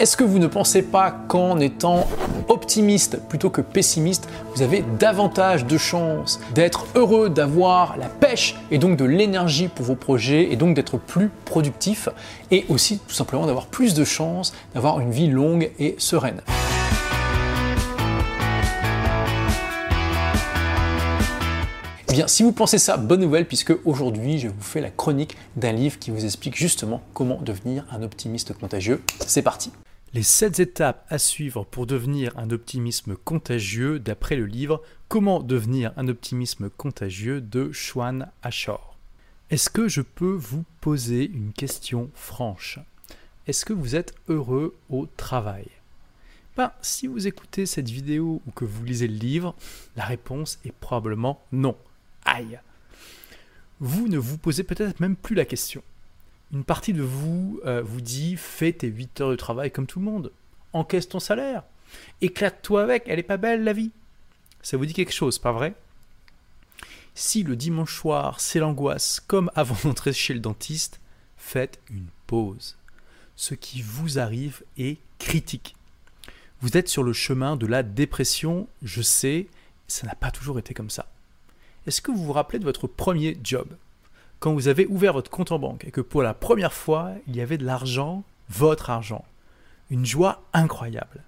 Est-ce que vous ne pensez pas qu'en étant optimiste plutôt que pessimiste, vous avez davantage de chances d'être heureux, d'avoir la pêche et donc de l'énergie pour vos projets et donc d'être plus productif et aussi tout simplement d'avoir plus de chances d'avoir une vie longue et sereine? Eh bien, si vous pensez ça, bonne nouvelle, puisque aujourd'hui, je vous fais la chronique d'un livre qui vous explique justement comment devenir un optimiste contagieux. C'est parti Les 7 étapes à suivre pour devenir un optimisme contagieux d'après le livre Comment devenir un optimisme contagieux de Schwan Ashore. Est-ce que je peux vous poser une question franche? Est-ce que vous êtes heureux au travail? Ben, si vous écoutez cette vidéo ou que vous lisez le livre, la réponse est probablement non. Aïe Vous ne vous posez peut-être même plus la question. Une partie de vous euh, vous dit fais tes 8 heures de travail comme tout le monde. Encaisse ton salaire. Éclate-toi avec, elle est pas belle la vie. Ça vous dit quelque chose, pas vrai? Si le dimanche soir c'est l'angoisse comme avant d'entrer chez le dentiste, faites une pause. Ce qui vous arrive est critique. Vous êtes sur le chemin de la dépression, je sais, ça n'a pas toujours été comme ça. Est-ce que vous vous rappelez de votre premier job? Quand vous avez ouvert votre compte en banque et que pour la première fois, il y avait de l'argent, votre argent. Une joie incroyable.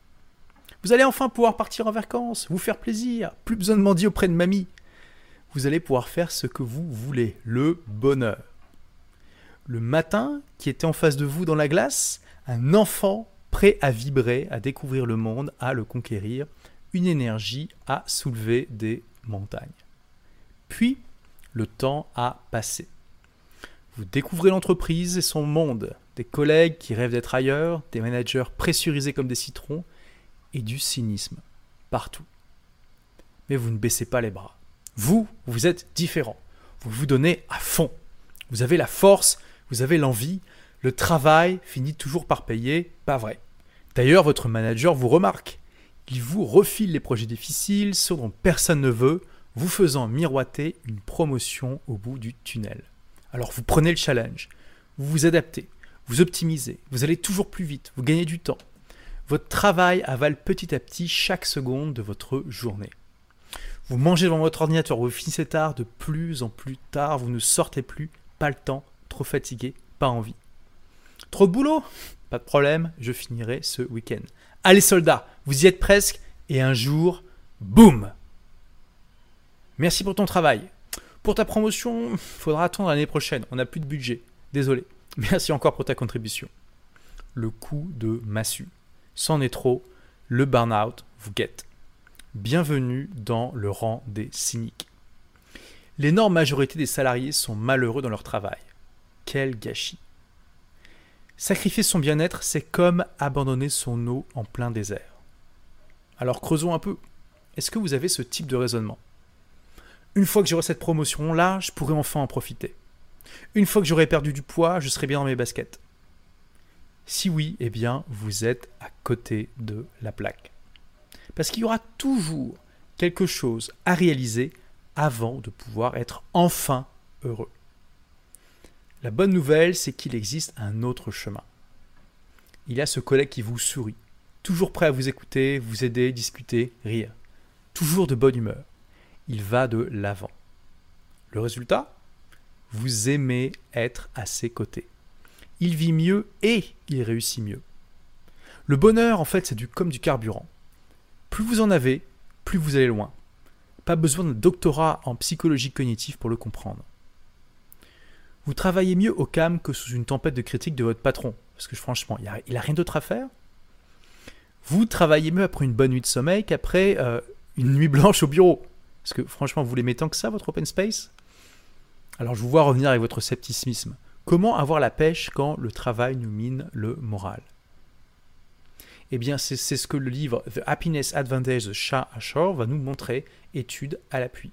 Vous allez enfin pouvoir partir en vacances, vous faire plaisir, plus besoin de mendier auprès de mamie. Vous allez pouvoir faire ce que vous voulez, le bonheur. Le matin, qui était en face de vous dans la glace, un enfant prêt à vibrer, à découvrir le monde, à le conquérir, une énergie à soulever des montagnes. Puis, le temps a passé. Vous découvrez l'entreprise et son monde, des collègues qui rêvent d'être ailleurs, des managers pressurisés comme des citrons, et du cynisme partout. Mais vous ne baissez pas les bras. Vous, vous êtes différent. Vous vous donnez à fond. Vous avez la force, vous avez l'envie. Le travail finit toujours par payer, pas vrai. D'ailleurs, votre manager vous remarque. Il vous refile les projets difficiles, ceux dont personne ne veut, vous faisant miroiter une promotion au bout du tunnel. Alors vous prenez le challenge, vous vous adaptez, vous optimisez, vous allez toujours plus vite, vous gagnez du temps. Votre travail avale petit à petit chaque seconde de votre journée. Vous mangez devant votre ordinateur, vous finissez tard, de plus en plus tard, vous ne sortez plus, pas le temps, trop fatigué, pas envie. Trop de boulot? Pas de problème, je finirai ce week-end. Allez soldats, vous y êtes presque, et un jour, boum Merci pour ton travail. Pour ta promotion, faudra attendre l'année prochaine. On n'a plus de budget. Désolé. Merci encore pour ta contribution. Le coup de massue. C'en est trop. Le burn-out vous guette. Bienvenue dans le rang des cyniques. L'énorme majorité des salariés sont malheureux dans leur travail. Quel gâchis. Sacrifier son bien-être, c'est comme abandonner son eau en plein désert. Alors creusons un peu. Est-ce que vous avez ce type de raisonnement? Une fois que j'aurai cette promotion-là, je pourrai enfin en profiter. Une fois que j'aurai perdu du poids, je serai bien dans mes baskets. Si oui, eh bien, vous êtes à côté de la plaque. Parce qu'il y aura toujours quelque chose à réaliser avant de pouvoir être enfin heureux. La bonne nouvelle, c'est qu'il existe un autre chemin. Il y a ce collègue qui vous sourit, toujours prêt à vous écouter, vous aider, discuter, rire, toujours de bonne humeur il va de l'avant. Le résultat Vous aimez être à ses côtés. Il vit mieux et il réussit mieux. Le bonheur, en fait, c'est du, comme du carburant. Plus vous en avez, plus vous allez loin. Pas besoin de doctorat en psychologie cognitive pour le comprendre. Vous travaillez mieux au calme que sous une tempête de critiques de votre patron, parce que franchement, il n'a a rien d'autre à faire. Vous travaillez mieux après une bonne nuit de sommeil qu'après euh, une nuit blanche au bureau. Parce que franchement, vous l'aimez tant que ça, votre open space? Alors je vous vois revenir avec votre scepticisme. Comment avoir la pêche quand le travail nous mine le moral? Eh bien, c'est ce que le livre The Happiness Advantage de Shah Ashore va nous montrer, étude à l'appui.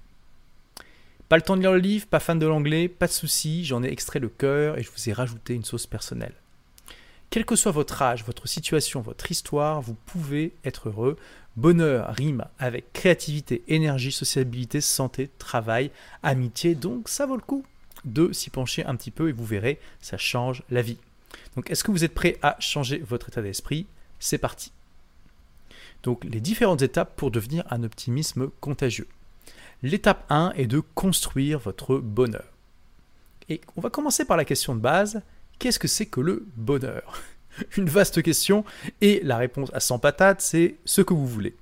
Pas le temps de lire le livre, pas fan de l'anglais, pas de souci, j'en ai extrait le cœur et je vous ai rajouté une sauce personnelle. Quel que soit votre âge, votre situation, votre histoire, vous pouvez être heureux. Bonheur rime avec créativité, énergie, sociabilité, santé, travail, amitié, donc ça vaut le coup de s'y pencher un petit peu et vous verrez, ça change la vie. Donc est-ce que vous êtes prêt à changer votre état d'esprit? C'est parti. Donc les différentes étapes pour devenir un optimisme contagieux. L'étape 1 est de construire votre bonheur. Et on va commencer par la question de base, qu'est-ce que c'est que le bonheur? Une vaste question, et la réponse à 100 patates, c'est ce que vous voulez.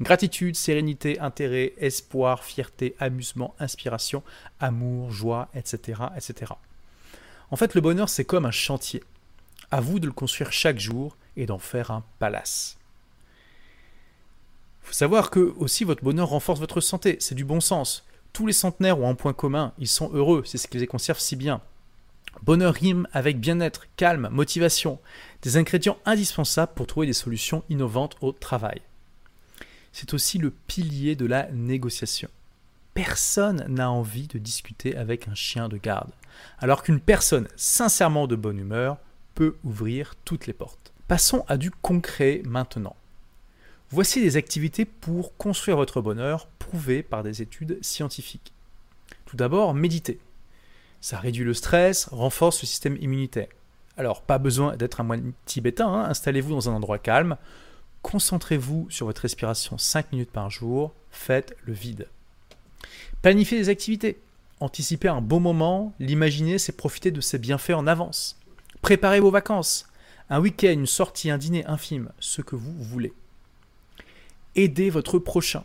Gratitude, sérénité, intérêt, espoir, fierté, amusement, inspiration, amour, joie, etc. etc. En fait, le bonheur, c'est comme un chantier. À vous de le construire chaque jour et d'en faire un palace. Il faut savoir que aussi votre bonheur renforce votre santé, c'est du bon sens. Tous les centenaires ont un point commun, ils sont heureux, c'est ce qui les conserve si bien. Bonheur rime avec bien-être, calme, motivation, des ingrédients indispensables pour trouver des solutions innovantes au travail. C'est aussi le pilier de la négociation. Personne n'a envie de discuter avec un chien de garde, alors qu'une personne sincèrement de bonne humeur peut ouvrir toutes les portes. Passons à du concret maintenant. Voici des activités pour construire votre bonheur prouvées par des études scientifiques. Tout d'abord, méditer. Ça réduit le stress, renforce le système immunitaire. Alors, pas besoin d'être un moine tibétain, hein. installez-vous dans un endroit calme, concentrez-vous sur votre respiration 5 minutes par jour, faites le vide. Planifiez des activités. Anticipez un bon moment, l'imaginer, c'est profiter de ses bienfaits en avance. Préparez vos vacances. Un week-end, une sortie, un dîner infime, ce que vous voulez. Aidez votre prochain.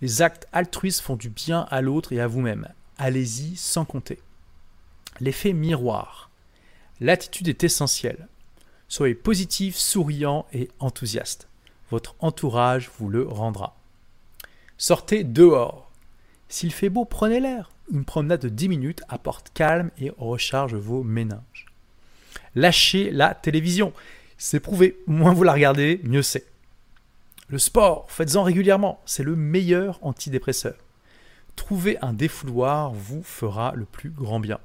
Les actes altruistes font du bien à l'autre et à vous-même. Allez-y sans compter. L'effet miroir. L'attitude est essentielle. Soyez positif, souriant et enthousiaste. Votre entourage vous le rendra. Sortez dehors. S'il fait beau, prenez l'air. Une promenade de 10 minutes apporte calme et recharge vos méninges. Lâchez la télévision. C'est prouvé. Moins vous la regardez, mieux c'est. Le sport, faites-en régulièrement, c'est le meilleur antidépresseur. Trouver un défouloir vous fera le plus grand bien.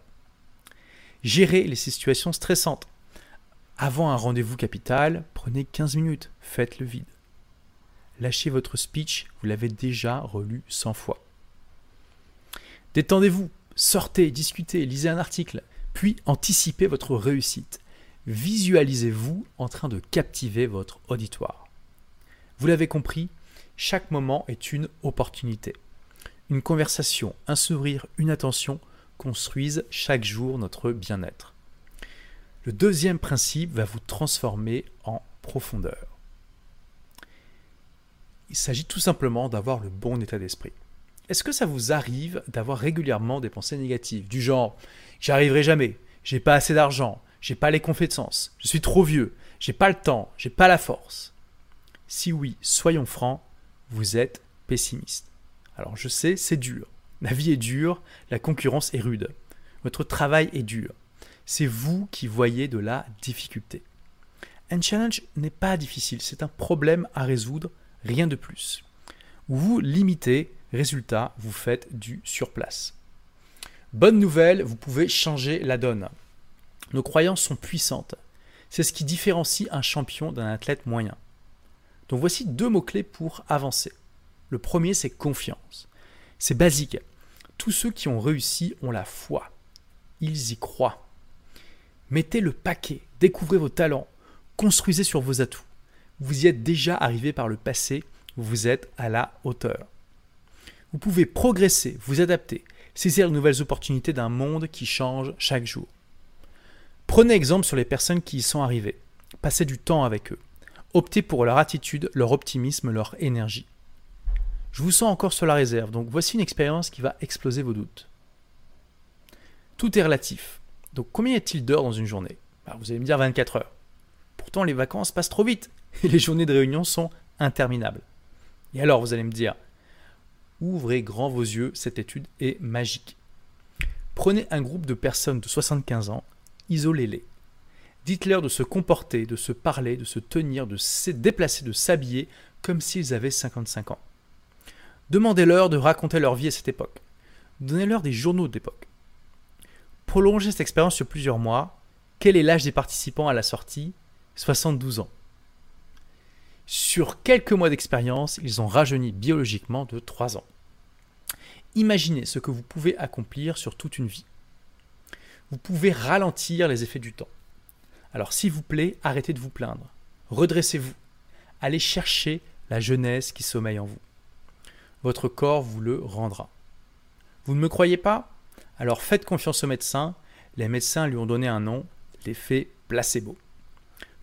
Gérez les situations stressantes. Avant un rendez-vous capital, prenez 15 minutes, faites le vide. Lâchez votre speech, vous l'avez déjà relu 100 fois. Détendez-vous, sortez, discutez, lisez un article, puis anticipez votre réussite. Visualisez-vous en train de captiver votre auditoire. Vous l'avez compris, chaque moment est une opportunité. Une conversation, un sourire, une attention construisent chaque jour notre bien-être. Le deuxième principe va vous transformer en profondeur. Il s'agit tout simplement d'avoir le bon état d'esprit. Est-ce que ça vous arrive d'avoir régulièrement des pensées négatives du genre j'y arriverai jamais, j'ai pas assez d'argent, j'ai pas les compétences, je suis trop vieux, j'ai pas le temps, j'ai pas la force? Si oui, soyons francs, vous êtes pessimiste. Alors je sais, c'est dur. La vie est dure, la concurrence est rude. Votre travail est dur. C'est vous qui voyez de la difficulté. Un challenge n'est pas difficile, c'est un problème à résoudre, rien de plus. Vous limitez, résultat, vous faites du surplace. Bonne nouvelle, vous pouvez changer la donne. Nos croyances sont puissantes. C'est ce qui différencie un champion d'un athlète moyen. Donc voici deux mots-clés pour avancer. Le premier, c'est confiance. C'est basique. Tous ceux qui ont réussi ont la foi. Ils y croient. Mettez le paquet, découvrez vos talents, construisez sur vos atouts. Vous y êtes déjà arrivé par le passé, vous êtes à la hauteur. Vous pouvez progresser, vous adapter, saisir de nouvelles opportunités d'un monde qui change chaque jour. Prenez exemple sur les personnes qui y sont arrivées. Passez du temps avec eux. Optez pour leur attitude, leur optimisme, leur énergie. Je vous sens encore sur la réserve, donc voici une expérience qui va exploser vos doutes. Tout est relatif. Donc combien y a-t-il d'heures dans une journée? Bah, Vous allez me dire 24 heures. Pourtant les vacances passent trop vite et les journées de réunion sont interminables. Et alors vous allez me dire, ouvrez grand vos yeux, cette étude est magique. Prenez un groupe de personnes de 75 ans, isolez-les. Dites-leur de se comporter, de se parler, de se tenir, de se déplacer, de s'habiller comme s'ils avaient 55 ans. Demandez-leur de raconter leur vie à cette époque. Donnez-leur des journaux d'époque. Prolongez cette expérience sur plusieurs mois. Quel est l'âge des participants à la sortie? 72 ans. Sur quelques mois d'expérience, ils ont rajeuni biologiquement de 3 ans. Imaginez ce que vous pouvez accomplir sur toute une vie. Vous pouvez ralentir les effets du temps. Alors s'il vous plaît, arrêtez de vous plaindre. Redressez-vous. Allez chercher la jeunesse qui sommeille en vous. Votre corps vous le rendra. Vous ne me croyez pas? Alors faites confiance au médecin. Les médecins lui ont donné un nom, l'effet placebo.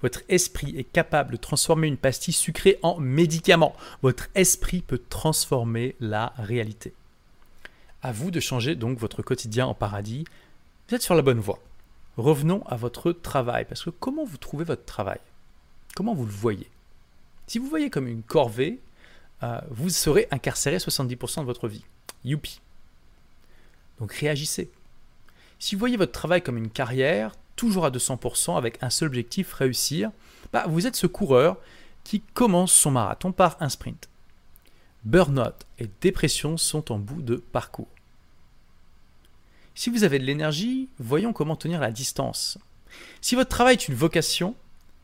Votre esprit est capable de transformer une pastille sucrée en médicament. Votre esprit peut transformer la réalité. À vous de changer donc votre quotidien en paradis. Vous êtes sur la bonne voie. Revenons à votre travail, parce que comment vous trouvez votre travail? Comment vous le voyez? Si vous voyez comme une corvée, euh, vous serez incarcéré 70% de votre vie. Youpi. Donc réagissez. Si vous voyez votre travail comme une carrière, toujours à 200% avec un seul objectif, réussir, bah, vous êtes ce coureur qui commence son marathon par un sprint. Burnout et dépression sont en bout de parcours. Si vous avez de l'énergie, voyons comment tenir la distance. Si votre travail est une vocation,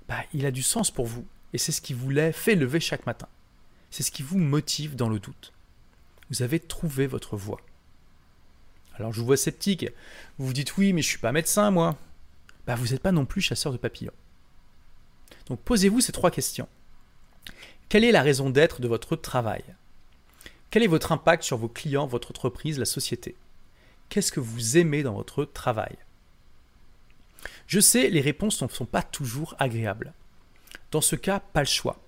bah, il a du sens pour vous et c'est ce qui vous l'a fait lever chaque matin. C'est ce qui vous motive dans le doute. Vous avez trouvé votre voie. Alors je vous vois sceptique. Vous vous dites oui, mais je ne suis pas médecin, moi. Bah, vous n'êtes pas non plus chasseur de papillons. Donc posez-vous ces trois questions. Quelle est la raison d'être de votre travail? Quel est votre impact sur vos clients, votre entreprise, la société? Qu'est-ce que vous aimez dans votre travail? Je sais, les réponses ne sont pas toujours agréables. Dans ce cas, pas le choix.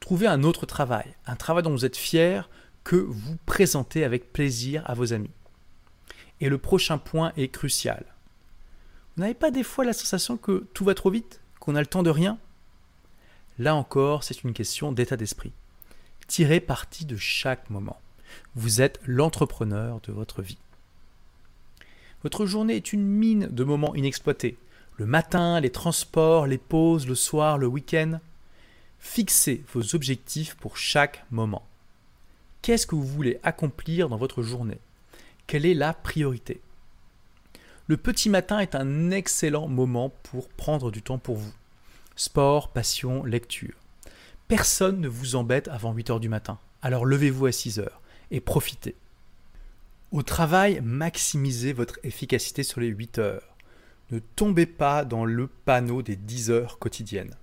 Trouvez un autre travail, un travail dont vous êtes fier, que vous présentez avec plaisir à vos amis. Et le prochain point est crucial. Vous n'avez pas des fois la sensation que tout va trop vite, qu'on a le temps de rien? Là encore, c'est une question d'état d'esprit. Tirez parti de chaque moment. Vous êtes l'entrepreneur de votre vie. Votre journée est une mine de moments inexploités. Le matin, les transports, les pauses, le soir, le week-end. Fixez vos objectifs pour chaque moment. Qu'est-ce que vous voulez accomplir dans votre journée? Quelle est la priorité? Le petit matin est un excellent moment pour prendre du temps pour vous. Sport, passion, lecture. Personne ne vous embête avant 8 heures du matin. Alors levez-vous à 6 heures et profitez. Au travail, maximisez votre efficacité sur les 8 heures. Ne tombez pas dans le panneau des 10 heures quotidiennes.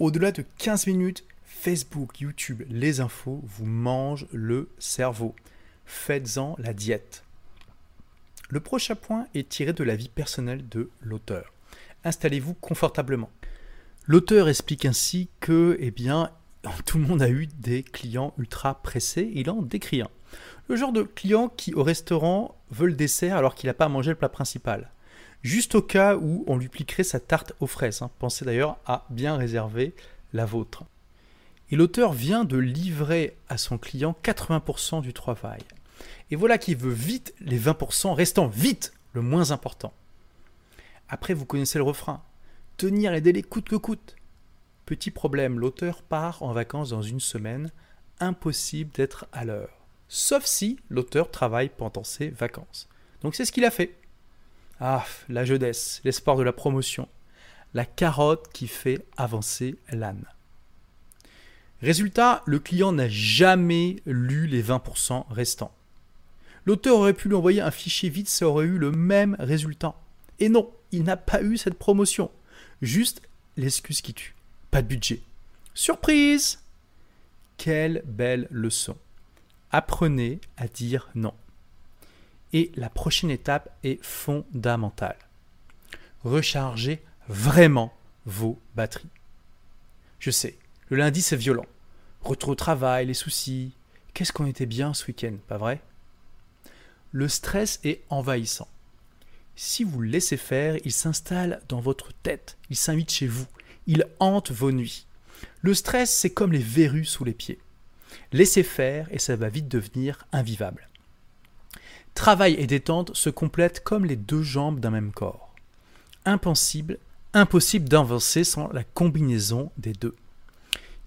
Au-delà de 15 minutes, Facebook, YouTube, les infos vous mangent le cerveau. Faites-en la diète. Le prochain point est tiré de la vie personnelle de l'auteur. Installez-vous confortablement. L'auteur explique ainsi que, eh bien, tout le monde a eu des clients ultra pressés. Il en décrit un. Le genre de client qui au restaurant veut le dessert alors qu'il n'a pas mangé le plat principal juste au cas où on lui pliquerait sa tarte aux fraises. Hein. Pensez d'ailleurs à bien réserver la vôtre. Et l'auteur vient de livrer à son client 80% du travail. Et voilà qu'il veut vite les 20% restant vite le moins important. Après, vous connaissez le refrain. Tenir les délais coûte que coûte. Petit problème, l'auteur part en vacances dans une semaine. Impossible d'être à l'heure. Sauf si l'auteur travaille pendant ses vacances. Donc c'est ce qu'il a fait. Ah, la jeunesse, l'espoir de la promotion, la carotte qui fait avancer l'âne. Résultat, le client n'a jamais lu les 20% restants. L'auteur aurait pu lui envoyer un fichier vide, ça aurait eu le même résultat. Et non, il n'a pas eu cette promotion. Juste l'excuse qui tue. Pas de budget. Surprise Quelle belle leçon. Apprenez à dire non. Et la prochaine étape est fondamentale. Rechargez vraiment vos batteries. Je sais, le lundi c'est violent. Retour au travail, les soucis. Qu'est-ce qu'on était bien ce week-end, pas vrai? Le stress est envahissant. Si vous le laissez faire, il s'installe dans votre tête, il s'invite chez vous, il hante vos nuits. Le stress, c'est comme les verrues sous les pieds. Laissez faire et ça va vite devenir invivable. Travail et détente se complètent comme les deux jambes d'un même corps. Impossible, impossible d'avancer sans la combinaison des deux.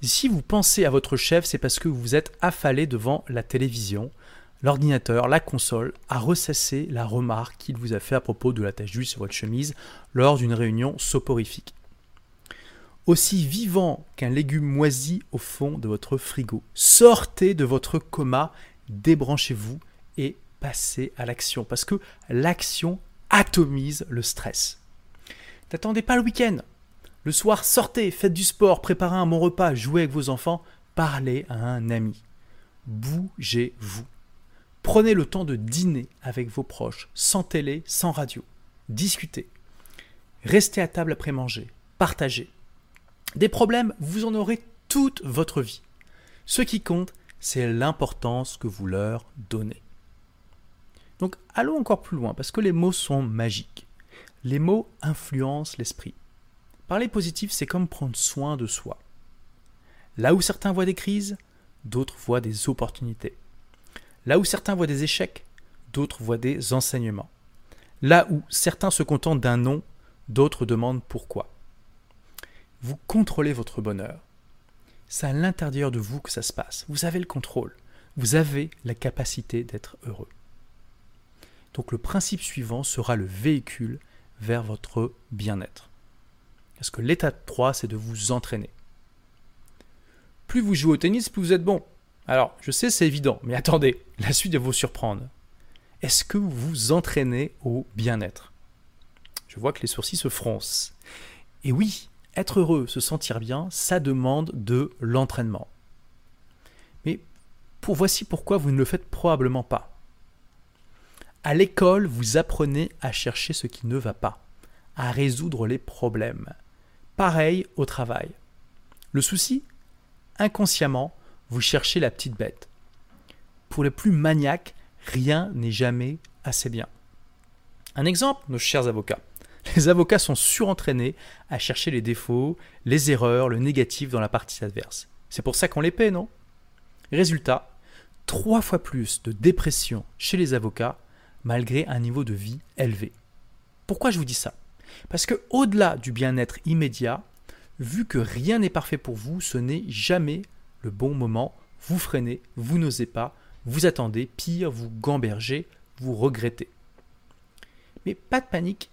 Si vous pensez à votre chef, c'est parce que vous êtes affalé devant la télévision, l'ordinateur, la console, à ressasser la remarque qu'il vous a fait à propos de la tache d'huile sur votre chemise lors d'une réunion soporifique. Aussi vivant qu'un légume moisi au fond de votre frigo. Sortez de votre coma, débranchez-vous et passer à l'action parce que l'action atomise le stress. N'attendez pas le week-end. Le soir, sortez, faites du sport, préparez un bon repas, jouez avec vos enfants, parlez à un ami. Bougez-vous. Prenez le temps de dîner avec vos proches, sans télé, sans radio. Discutez. Restez à table après manger. Partagez. Des problèmes, vous en aurez toute votre vie. Ce qui compte, c'est l'importance que vous leur donnez. Donc allons encore plus loin, parce que les mots sont magiques. Les mots influencent l'esprit. Parler positif, c'est comme prendre soin de soi. Là où certains voient des crises, d'autres voient des opportunités. Là où certains voient des échecs, d'autres voient des enseignements. Là où certains se contentent d'un non, d'autres demandent pourquoi. Vous contrôlez votre bonheur. C'est à l'intérieur de vous que ça se passe. Vous avez le contrôle. Vous avez la capacité d'être heureux. Donc le principe suivant sera le véhicule vers votre bien-être. Parce que l'étape 3, c'est de vous entraîner. Plus vous jouez au tennis, plus vous êtes bon. Alors, je sais, c'est évident, mais attendez, la suite va vous surprendre. Est-ce que vous vous entraînez au bien-être? Je vois que les sourcils se froncent. Et oui, être heureux, se sentir bien, ça demande de l'entraînement. Mais voici pourquoi vous ne le faites probablement pas. À l'école, vous apprenez à chercher ce qui ne va pas, à résoudre les problèmes. Pareil au travail. Le souci Inconsciemment, vous cherchez la petite bête. Pour les plus maniaques, rien n'est jamais assez bien. Un exemple, nos chers avocats. Les avocats sont surentraînés à chercher les défauts, les erreurs, le négatif dans la partie adverse. C'est pour ça qu'on les paie, non? Résultat, trois fois plus de dépression chez les avocats malgré un niveau de vie élevé. Pourquoi je vous dis ça? Parce que au-delà du bien-être immédiat, vu que rien n'est parfait pour vous, ce n'est jamais le bon moment. Vous freinez, vous n'osez pas, vous attendez, pire, vous gambergez, vous regrettez. Mais pas de panique,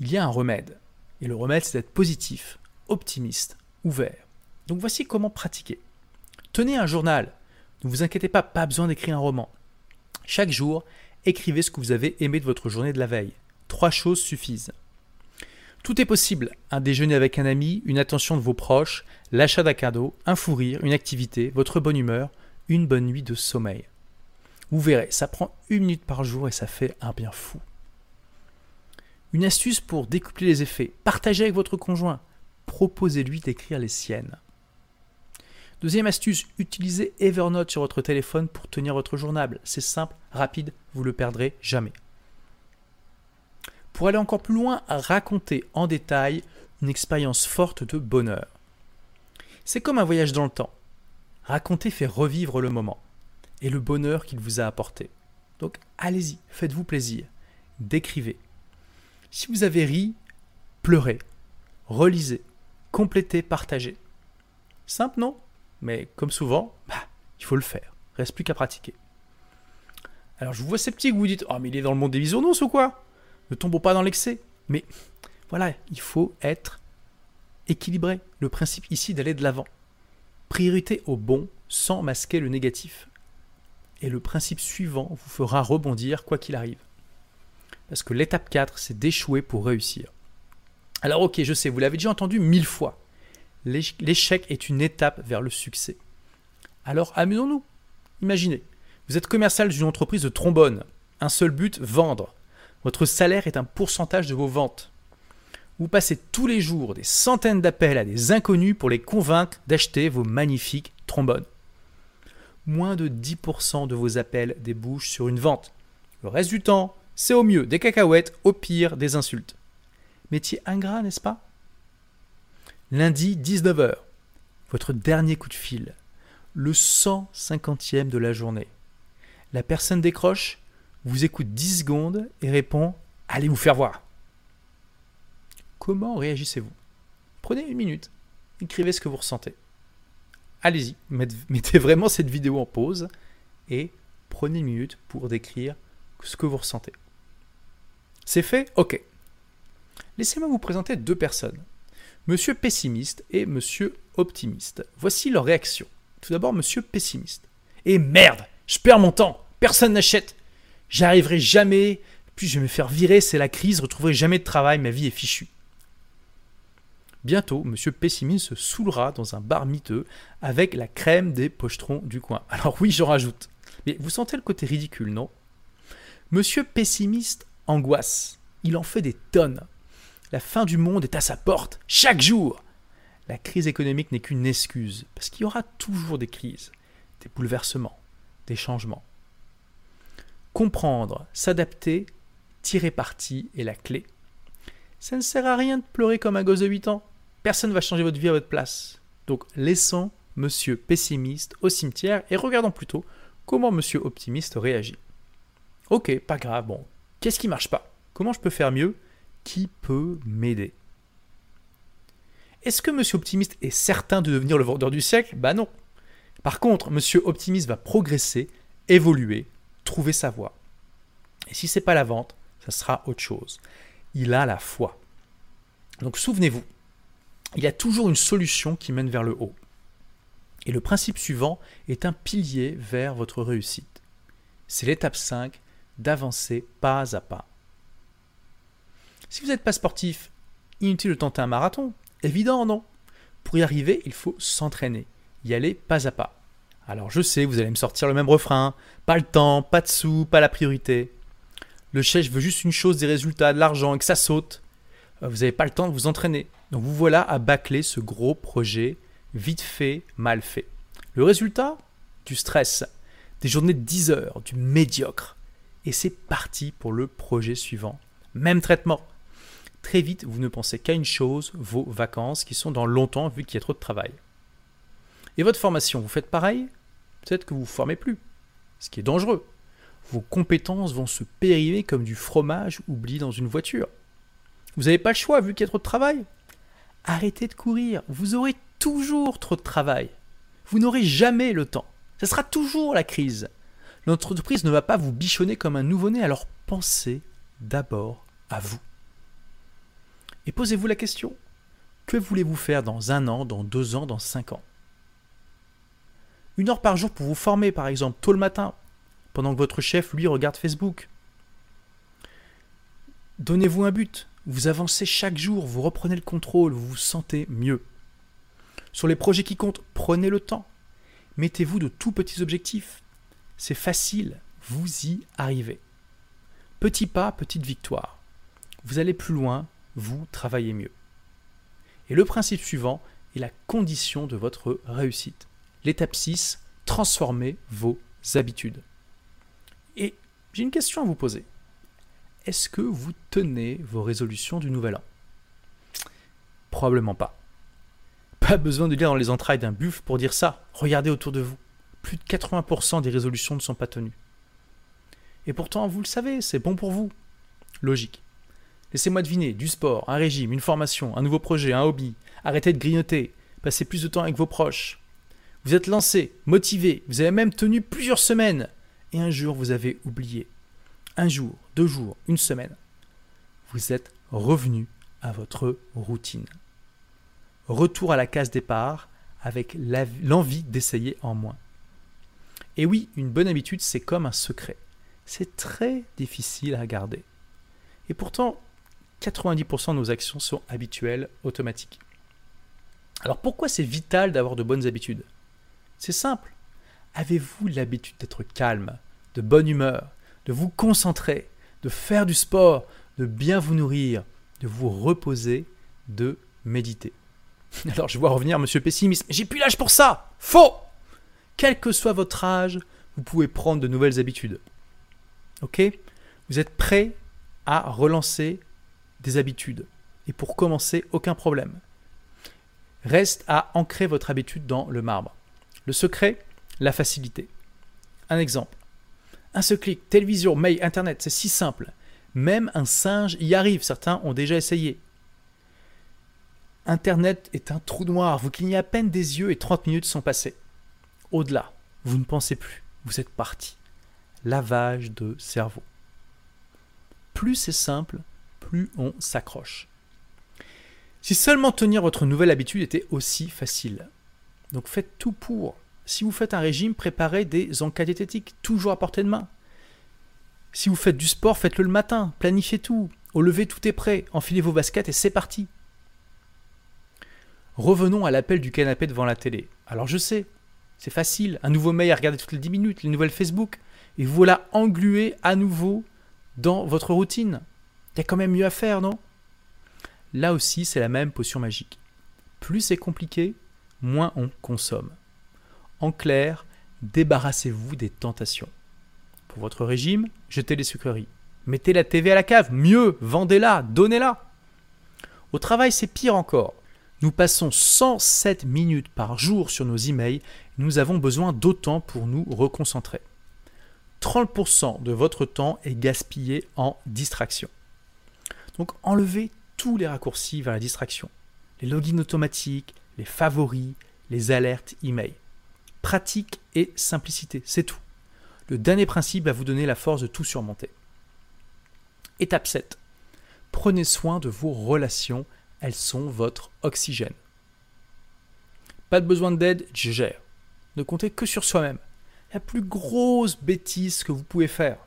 il y a un remède. Et le remède, c'est d'être positif, optimiste, ouvert. Donc voici comment pratiquer. Tenez un journal. Ne vous inquiétez pas, pas besoin d'écrire un roman. Chaque jour, écrivez ce que vous avez aimé de votre journée de la veille. Trois choses suffisent. Tout est possible. Un déjeuner avec un ami, une attention de vos proches, l'achat d'un cadeau, un fou rire, une activité, votre bonne humeur, une bonne nuit de sommeil. Vous verrez, ça prend une minute par jour et ça fait un bien fou. Une astuce pour découpler les effets. Partagez avec votre conjoint. Proposez-lui d'écrire les siennes. Deuxième astuce, utilisez Evernote sur votre téléphone pour tenir votre journal. C'est simple, rapide, vous le perdrez jamais. Pour aller encore plus loin, racontez en détail une expérience forte de bonheur. C'est comme un voyage dans le temps. Raconter fait revivre le moment et le bonheur qu'il vous a apporté. Donc allez-y, faites-vous plaisir, décrivez. Si vous avez ri, pleurez, relisez, complétez, partagez. Simple, non? Mais comme souvent, bah, il faut le faire. Reste plus qu'à pratiquer. Alors je vous vois sceptique, vous dites Oh, mais il est dans le monde des bisounours ou quoi? Ne tombons pas dans l'excès. Mais voilà, il faut être équilibré. Le principe ici d'aller de l'avant. Priorité au bon sans masquer le négatif. Et le principe suivant vous fera rebondir quoi qu'il arrive. Parce que l'étape 4, c'est d'échouer pour réussir. Alors ok, je sais, vous l'avez déjà entendu mille fois l'échec est une étape vers le succès. Alors amusons-nous. Imaginez, vous êtes commercial d'une entreprise de trombone. Un seul but, vendre. Votre salaire est un pourcentage de vos ventes. Vous passez tous les jours des centaines d'appels à des inconnus pour les convaincre d'acheter vos magnifiques trombones. Moins de 10% de vos appels débouchent sur une vente. Le reste du temps, c'est au mieux des cacahuètes, au pire des insultes. Métier ingrat, n'est-ce pas? Lundi 19h, votre dernier coup de fil, le 150e de la journée. La personne décroche, vous écoute 10 secondes et répond Allez vous faire voir. Comment réagissez-vous? Prenez une minute, écrivez ce que vous ressentez. Allez-y, mettez vraiment cette vidéo en pause et prenez une minute pour décrire ce que vous ressentez. C'est fait? Ok. Laissez-moi vous présenter deux personnes. Monsieur pessimiste et Monsieur optimiste. Voici leur réaction. Tout d'abord, Monsieur pessimiste. Et merde, je perds mon temps, personne n'achète. J'arriverai jamais, puis je vais me faire virer, c'est la crise, je retrouverai jamais de travail, ma vie est fichue. Bientôt, Monsieur Pessimiste se saoulera dans un bar miteux avec la crème des pochetrons du coin. Alors oui, j'en rajoute. Mais vous sentez le côté ridicule, non? Monsieur Pessimiste angoisse. Il en fait des tonnes. La fin du monde est à sa porte, chaque jour. La crise économique n'est qu'une excuse, parce qu'il y aura toujours des crises, des bouleversements, des changements. Comprendre, s'adapter, tirer parti est la clé. Ça ne sert à rien de pleurer comme un gosse de 8 ans. Personne ne va changer votre vie à votre place. Donc laissons Monsieur pessimiste au cimetière et regardons plutôt comment Monsieur optimiste réagit. Ok, pas grave, bon, qu'est-ce qui marche pas? Comment je peux faire mieux? Qui peut m'aider Est-ce que Monsieur Optimiste est certain de devenir le vendeur du siècle? Bah non. Par contre, Monsieur Optimiste va progresser, évoluer, trouver sa voie. Et si c'est pas la vente, ça sera autre chose. Il a la foi. Donc souvenez-vous, il y a toujours une solution qui mène vers le haut. Et le principe suivant est un pilier vers votre réussite. C'est l'étape 5 d'avancer pas à pas. Si vous n'êtes pas sportif, inutile de tenter un marathon. Évident, non Pour y arriver, il faut s'entraîner, y aller pas à pas. Alors je sais, vous allez me sortir le même refrain, pas le temps, pas de sous, pas la priorité. Le chef veut juste une chose, des résultats, de l'argent et que ça saute. Euh, vous n'avez pas le temps de vous entraîner. Donc vous voilà à bâcler ce gros projet, vite fait, mal fait. Le résultat? Du stress, des journées de 10 heures, du médiocre. Et c'est parti pour le projet suivant. Même traitement. Très vite, vous ne pensez qu'à une chose, vos vacances, qui sont dans longtemps vu qu'il y a trop de travail. Et votre formation, vous faites pareil? Peut-être que vous ne vous formez plus, ce qui est dangereux. Vos compétences vont se périmer comme du fromage oublié dans une voiture. Vous n'avez pas le choix vu qu'il y a trop de travail. Arrêtez de courir, vous aurez toujours trop de travail. Vous n'aurez jamais le temps. Ce sera toujours la crise. L'entreprise ne va pas vous bichonner comme un nouveau-né, alors pensez d'abord à vous. Et posez-vous la question, que voulez-vous faire dans un an, dans deux ans, dans cinq ans? Une heure par jour pour vous former, par exemple, tôt le matin, pendant que votre chef, lui, regarde Facebook. Donnez-vous un but. Vous avancez chaque jour, vous reprenez le contrôle, vous vous sentez mieux. Sur les projets qui comptent, prenez le temps. Mettez-vous de tout petits objectifs. C'est facile, vous y arrivez. Petit pas, petite victoire. Vous allez plus loin, vous travaillez mieux. Et le principe suivant est la condition de votre réussite. L'étape 6, transformez vos habitudes. Et j'ai une question à vous poser. Est-ce que vous tenez vos résolutions du nouvel an? Probablement pas. Pas besoin de lire dans les entrailles d'un buffle pour dire ça. Regardez autour de vous. Plus de 80% des résolutions ne sont pas tenues. Et pourtant, vous le savez, c'est bon pour vous. Logique. Laissez-moi deviner, du sport, un régime, une formation, un nouveau projet, un hobby. Arrêtez de grignoter, passez plus de temps avec vos proches. Vous êtes lancé, motivé, vous avez même tenu plusieurs semaines. Et un jour, vous avez oublié. Un jour, deux jours, une semaine. Vous êtes revenu à votre routine. Retour à la case départ avec l'envie d'essayer en moins. Et oui, une bonne habitude, c'est comme un secret. C'est très difficile à garder. Et pourtant, 90% de nos actions sont habituelles, automatiques. Alors pourquoi c'est vital d'avoir de bonnes habitudes? C'est simple. Avez-vous l'habitude d'être calme, de bonne humeur, de vous concentrer, de faire du sport, de bien vous nourrir, de vous reposer, de méditer? Alors je vois revenir Monsieur Pessimiste. J'ai plus l'âge pour ça Faux Quel que soit votre âge, vous pouvez prendre de nouvelles habitudes. Ok? Vous êtes prêt à relancer des habitudes. Et pour commencer, aucun problème. Reste à ancrer votre habitude dans le marbre. Le secret, la facilité. Un exemple. Un seul clic, télévision, mail, internet, c'est si simple. Même un singe y arrive, certains ont déjà essayé. Internet est un trou noir, vous clignez à peine des yeux et 30 minutes sont passées. Au-delà, vous ne pensez plus, vous êtes parti. Lavage de cerveau. Plus c'est simple, plus on s'accroche. Si seulement tenir votre nouvelle habitude était aussi facile. Donc faites tout pour. Si vous faites un régime, préparez des encas diététiques, toujours à portée de main. Si vous faites du sport, faites-le le matin, planifiez tout. Au lever, tout est prêt, enfilez vos baskets et c'est parti. Revenons à l'appel du canapé devant la télé. Alors je sais, c'est facile, un nouveau mail à regarder toutes les 10 minutes, les nouvelles Facebook, et vous voilà englué à nouveau dans votre routine. A quand même mieux à faire, non? Là aussi, c'est la même potion magique. Plus c'est compliqué, moins on consomme. En clair, débarrassez-vous des tentations. Pour votre régime, jetez les sucreries. Mettez la TV à la cave, mieux, vendez-la, donnez-la. Au travail, c'est pire encore. Nous passons 107 minutes par jour sur nos emails, nous avons besoin d'autant pour nous reconcentrer. 30% de votre temps est gaspillé en distraction. Donc enlevez tous les raccourcis vers la distraction. Les logins automatiques, les favoris, les alertes email. Pratique et simplicité, c'est tout. Le dernier principe va vous donner la force de tout surmonter. Étape 7. Prenez soin de vos relations, elles sont votre oxygène. Pas de besoin d'aide, je gère. Ne comptez que sur soi-même. La plus grosse bêtise que vous pouvez faire.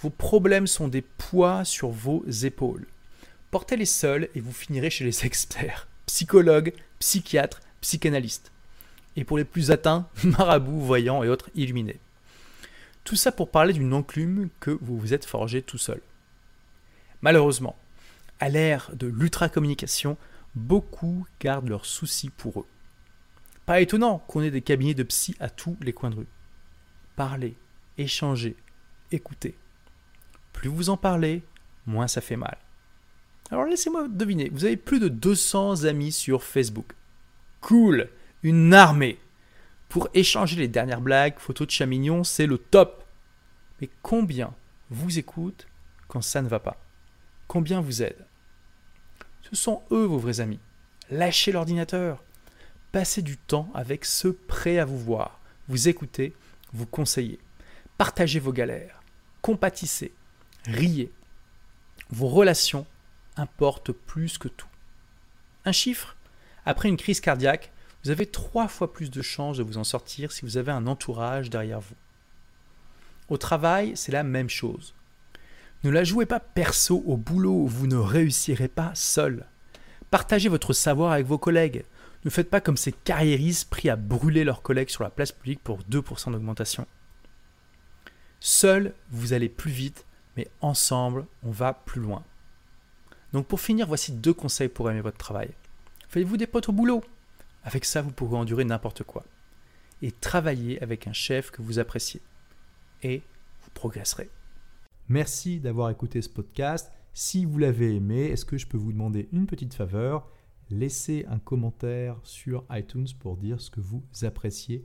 Vos problèmes sont des poids sur vos épaules. Portez-les seuls et vous finirez chez les experts, psychologues, psychiatres, psychanalystes. Et pour les plus atteints, marabouts, voyants et autres illuminés. Tout ça pour parler d'une enclume que vous vous êtes forgé tout seul. Malheureusement, à l'ère de l'ultra-communication, beaucoup gardent leurs soucis pour eux. Pas étonnant qu'on ait des cabinets de psy à tous les coins de rue. Parlez, échangez, écoutez. Plus vous en parlez, moins ça fait mal. Alors laissez-moi deviner, vous avez plus de 200 amis sur Facebook. Cool, une armée. Pour échanger les dernières blagues, photos de chats c'est le top. Mais combien vous écoutent quand ça ne va pas? Combien vous aident? Ce sont eux vos vrais amis. Lâchez l'ordinateur. Passez du temps avec ceux prêts à vous voir, vous écouter, vous conseiller. Partagez vos galères, compatissez, riez. Vos relations importent plus que tout. Un chiffre Après une crise cardiaque, vous avez trois fois plus de chances de vous en sortir si vous avez un entourage derrière vous. Au travail, c'est la même chose. Ne la jouez pas perso au boulot, vous ne réussirez pas seul. Partagez votre savoir avec vos collègues. Ne faites pas comme ces carriéristes pris à brûler leurs collègues sur la place publique pour 2% d'augmentation. Seul, vous allez plus vite, mais ensemble, on va plus loin. Donc pour finir, voici deux conseils pour aimer votre travail. Faites-vous des potes au boulot. Avec ça, vous pourrez endurer n'importe quoi. Et travaillez avec un chef que vous appréciez. Et vous progresserez. Merci d'avoir écouté ce podcast. Si vous l'avez aimé, est-ce que je peux vous demander une petite faveur? Laissez un commentaire sur iTunes pour dire ce que vous appréciez